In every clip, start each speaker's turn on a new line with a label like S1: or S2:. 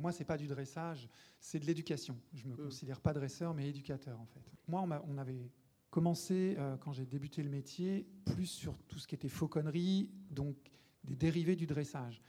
S1: pour moi, c'est pas du dressage, c'est de l'éducation. Je me mm. considère pas dresseur, mais éducateur en fait. Moi, on, avait commencé euh, quand j'ai débuté le métier plus sur tout ce qui était fauconnerie, donc des dérivés du dressage.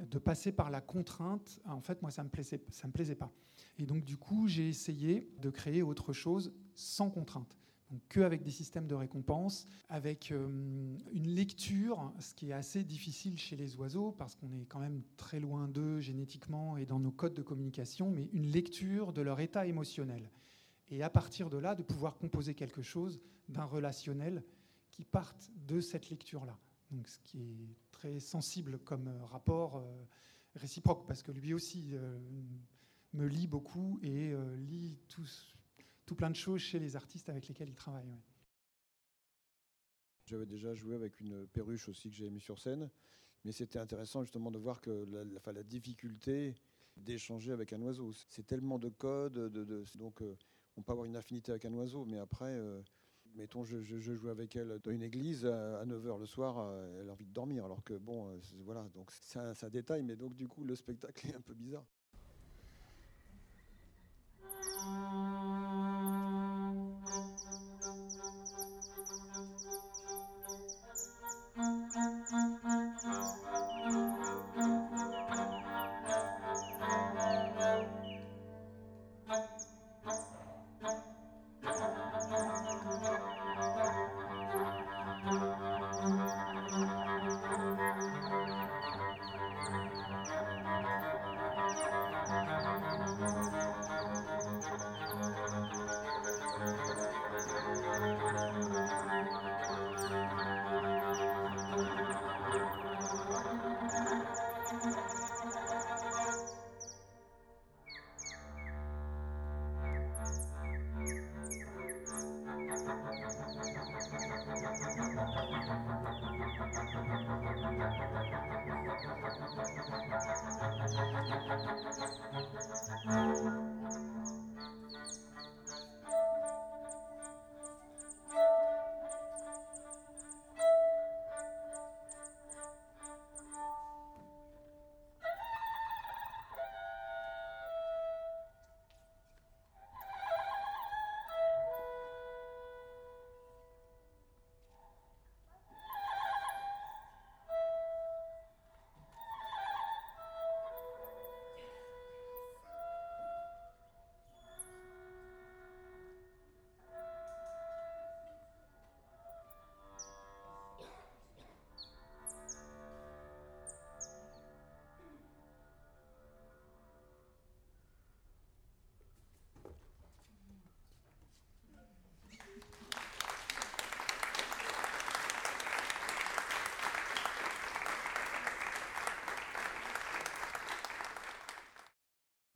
S1: De passer par la contrainte, en fait, moi, ça me plaisait, ça me plaisait pas. Et donc, du coup, j'ai essayé de créer autre chose sans contrainte qu'avec des systèmes de récompense, avec euh, une lecture, ce qui est assez difficile chez les oiseaux, parce qu'on est quand même très loin d'eux génétiquement et dans nos codes de communication, mais une lecture de leur état émotionnel. Et à partir de là, de pouvoir composer quelque chose d'un relationnel qui parte de cette lecture-là. Donc, ce qui est très sensible comme euh, rapport euh, réciproque, parce que lui aussi me lit beaucoup et lit tous tout plein de choses chez les artistes avec lesquels il travaille.
S2: J'avais déjà joué avec une perruche aussi que j'ai mis sur scène, mais c'était intéressant justement de voir que la, difficulté d'échanger avec un oiseau. C'est tellement de codes, de, donc euh, on peut avoir une affinité avec un oiseau, mais après, euh, mettons, je, je, joue avec elle dans une église à 9h le soir, euh, elle a envie de dormir, alors que bon, voilà, donc c'est un, détail, mais donc du coup le spectacle est un peu bizarre. Thank.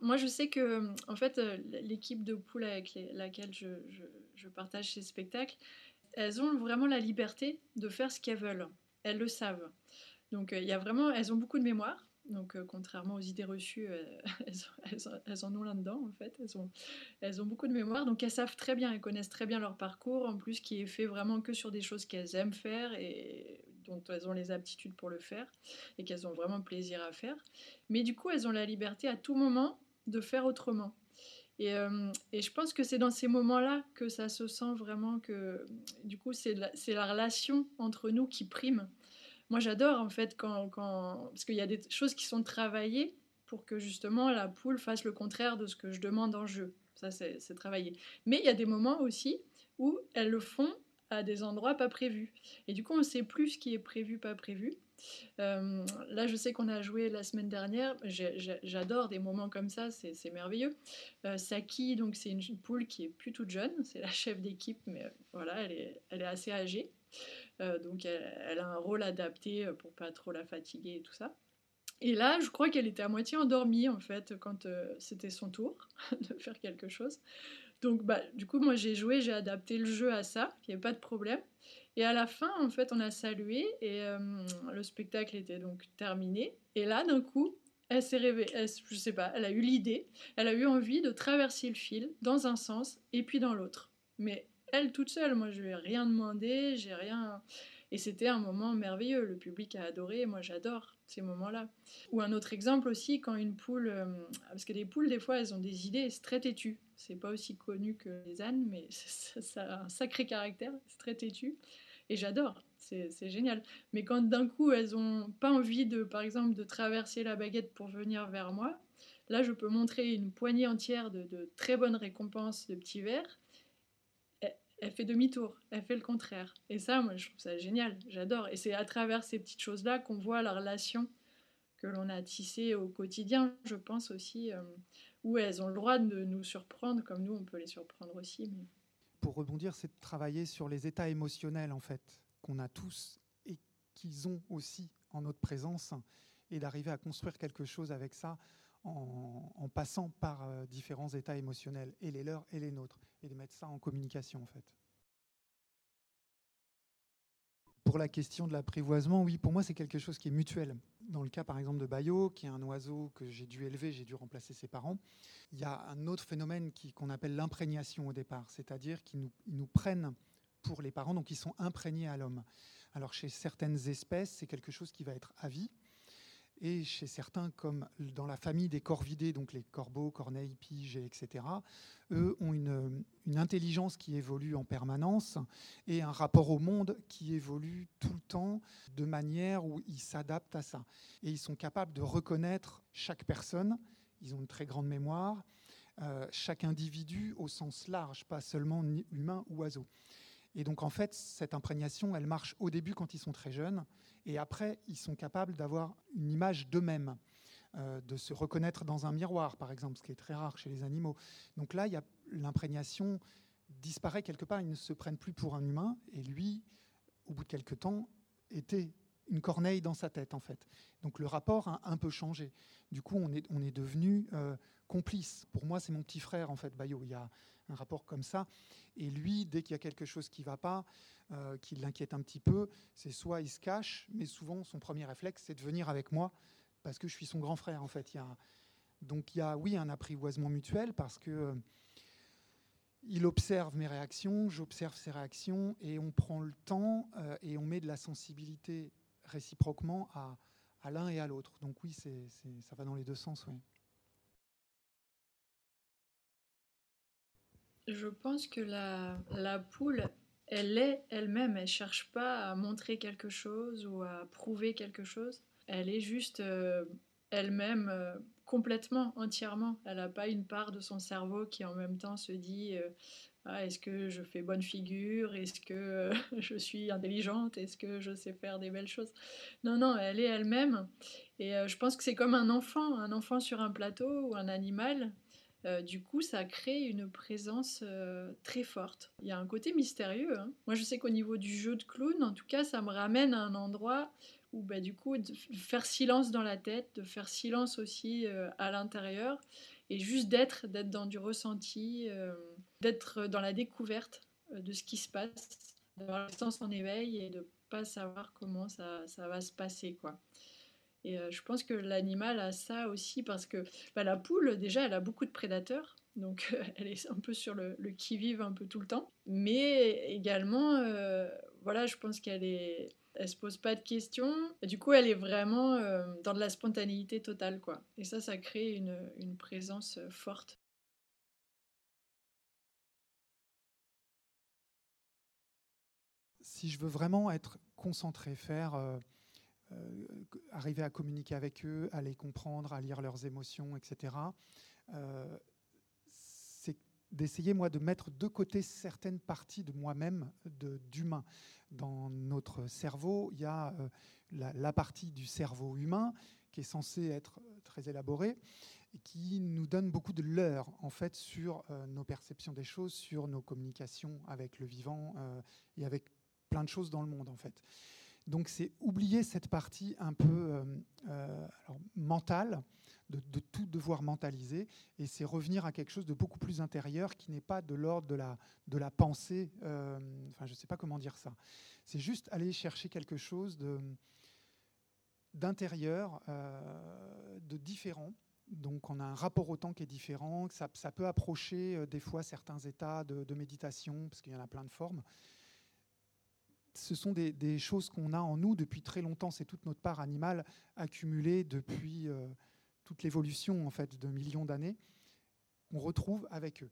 S3: Moi, je sais que, en fait, euh, l'équipe de poules avec laquelle je, partage ces spectacles, elles ont vraiment la liberté de faire ce qu'elles veulent. Elles le savent. Donc, euh, il y a vraiment, elles ont beaucoup de mémoire. Donc, euh, contrairement aux idées reçues, elles, en ont là-dedans, en fait. Elles ont, elles ont beaucoup de mémoire. Donc, elles savent très bien, elles connaissent très bien leur parcours, en plus, qui est fait vraiment que sur des choses qu'elles aiment faire et dont elles ont les aptitudes pour le faire et qu'elles ont vraiment plaisir à faire. Mais du coup, elles ont la liberté à tout moment de faire autrement. Et, euh, et, je pense que c'est dans ces moments-là que ça se sent vraiment que, du coup, c'est la, la, relation entre nous qui prime. Moi, j'adore, en fait, quand, quand parce qu'il y a des choses qui sont travaillées pour que, justement, la poule fasse le contraire de ce que je demande en jeu. Ça, c'est travaillé. Mais il y a des moments aussi où elles le font à des endroits pas prévus. Et du coup, on ne sait plus ce qui est prévu, pas prévu. Euh, là, je sais qu'on a joué la semaine dernière. J'adore des moments comme ça, c'est merveilleux. Euh, Saki, donc c'est une poule qui est plus toute jeune, c'est la chef d'équipe, mais euh, voilà, elle est, elle est assez âgée. donc elle, a un rôle adapté pour pas trop la fatiguer et tout ça. Et là, je crois qu'elle était à moitié endormie en fait quand c'était son tour de faire quelque chose. Donc bah, du coup, moi j'ai joué, j'ai adapté le jeu à ça, il n'y avait pas de problème. Et à la fin, en fait, on a salué et euh, le spectacle était donc terminé. Et là, d'un coup, elle s'est réveillée, je sais pas, elle a eu l'idée, elle a eu envie de traverser le fil dans un sens et puis dans l'autre. Mais elle toute seule, moi je lui ai rien demandé, j'ai rien. Et c'était un moment merveilleux. Le public a adoré. Moi, j'adore ces moments-là. Ou un autre exemple aussi, quand une poule, euh, parce que les poules, des fois, elles ont des idées, c'est très têtu. C'est pas aussi connu que les ânes, mais ça, a un sacré caractère. C'est très têtu. Et j'adore. C'est génial. Mais quand d'un coup, elles ont pas envie de, par exemple, de traverser la baguette pour venir vers moi, là, je peux montrer une poignée entière de, de très bonnes récompenses de petits verres elle fait demi-tour, elle fait le contraire. Et ça, moi, je trouve ça génial, j'adore. Et c'est à travers ces petites choses-là qu'on voit la relation que l'on a tissée au quotidien, je pense aussi, euh, où elles ont le droit de nous surprendre, comme nous, on peut les surprendre aussi.
S1: Pour rebondir, c'est de travailler sur les états émotionnels, en fait, qu'on a tous et qu'ils ont aussi en notre présence, et d'arriver à construire quelque chose avec ça en, passant par euh, différents états émotionnels, et les leurs et les nôtres, et de mettre ça en communication en fait. Pour la question de l'apprivoisement, oui, pour moi c'est quelque chose qui est mutuel. Dans le cas par exemple de Bayo, qui est un oiseau que j'ai dû élever, j'ai dû remplacer ses parents, il y a un autre phénomène qu'on appelle l'imprégnation au départ, c'est-à-dire qu'ils nous, nous prennent pour les parents, donc ils sont imprégnés à l'homme. Alors chez certaines espèces, c'est quelque chose qui va être à vie, et chez certains, comme dans la famille des corvidés, donc les corbeaux, corneilles, piges, etc., eux ont une, intelligence qui évolue en permanence et un rapport au monde qui évolue tout le temps de manière où ils s'adaptent à ça. Et ils sont capables de reconnaître chaque personne, ils ont une très grande mémoire, euh, chaque individu au sens large, pas seulement humain ou oiseau. Et donc en fait, cette imprégnation, elle marche au début quand ils sont très jeunes, et après, ils sont capables d'avoir une image d'eux-mêmes, euh, de se reconnaître dans un miroir, par exemple, ce qui est très rare chez les animaux. Donc là, l'imprégnation disparaît quelque part, ils ne se prennent plus pour un humain, et lui, au bout de quelque temps, était une corneille dans sa tête, en fait. Donc le rapport a un peu changé. Du coup, on est, on est devenu euh, complice. Pour moi, c'est mon petit frère, en fait, Bayo. Il y a un rapport comme ça. Et lui, dès qu'il y a quelque chose qui ne va pas, euh, qui l'inquiète un petit peu, c'est soit il se cache, mais souvent son premier réflexe, c'est de venir avec moi, parce que je suis son grand frère, en fait. Il y a, donc il y a, oui, un apprivoisement mutuel, parce que euh, il observe mes réactions, j'observe ses réactions, et on prend le temps euh, et on met de la sensibilité réciproquement à, à l'un et à l'autre. Donc oui, c'est, ça va dans les deux sens. Oui.
S3: Je pense que la, la poule, elle est elle-même, elle cherche pas à montrer quelque chose ou à prouver quelque chose. Elle est juste euh, elle-même euh, complètement, entièrement. Elle n'a pas une part de son cerveau qui en même temps se dit euh, ah, est-ce que je fais bonne figure? Est-ce que je suis intelligente? Est-ce que je sais faire des belles choses? Non, non, elle est elle-même. Et je pense que c'est comme un enfant, un enfant sur un plateau ou un animal. Euh, du coup, ça crée une présence euh, très forte. Il y a un côté mystérieux. Hein. Moi, je sais qu'au niveau du jeu de clown, en tout cas, ça me ramène à un endroit où, bah, du coup, de faire silence dans la tête, de faire silence aussi euh, à l'intérieur, et juste d'être, d'être dans du ressenti, d'être dans la découverte de ce qui se passe, d'avoir le en éveil et de pas savoir comment ça, ça va se passer, quoi. Et euh, je pense que l'animal a ça aussi parce que bah, la poule, déjà, elle a beaucoup de prédateurs. Donc elle est un peu sur le, qui-vive un peu tout le temps. Mais également, euh, voilà, je pense qu'elle est... Elle se pose pas de questions. du coup, elle est vraiment euh, dans de la spontanéité totale, quoi. Et ça, ça crée une, une présence forte.
S1: Si je veux vraiment être concentré, faire euh, arriver à communiquer avec eux, à les comprendre, à lire leurs émotions, etc. Euh, c'est d'essayer, moi, de mettre de côté certaines parties de moi-même, d'humain. Dans notre cerveau, il y a euh, la, partie du cerveau humain qui est censée être très élaborée et qui nous donne beaucoup de leurre, en fait, sur nos perceptions des choses, sur nos communications avec le vivant et avec plein de choses dans le monde, en fait. Donc c'est oublier cette partie un peu euh, euh, mentale, de, tout devoir mentaliser, et c'est revenir à quelque chose de beaucoup plus intérieur qui n'est pas de l'ordre de la, de la pensée. Euh, enfin, je ne sais pas comment dire ça. C'est juste aller chercher quelque chose d'intérieur, de différent. Donc on a un rapport au temps qui est différent, ça, peut approcher des fois certains états de méditation, parce qu'il y en a plein de formes ce sont des, choses qu'on a en nous depuis très longtemps. C'est toute notre part animale accumulée depuis euh, toute l'évolution en fait de millions d'années. On retrouve avec eux.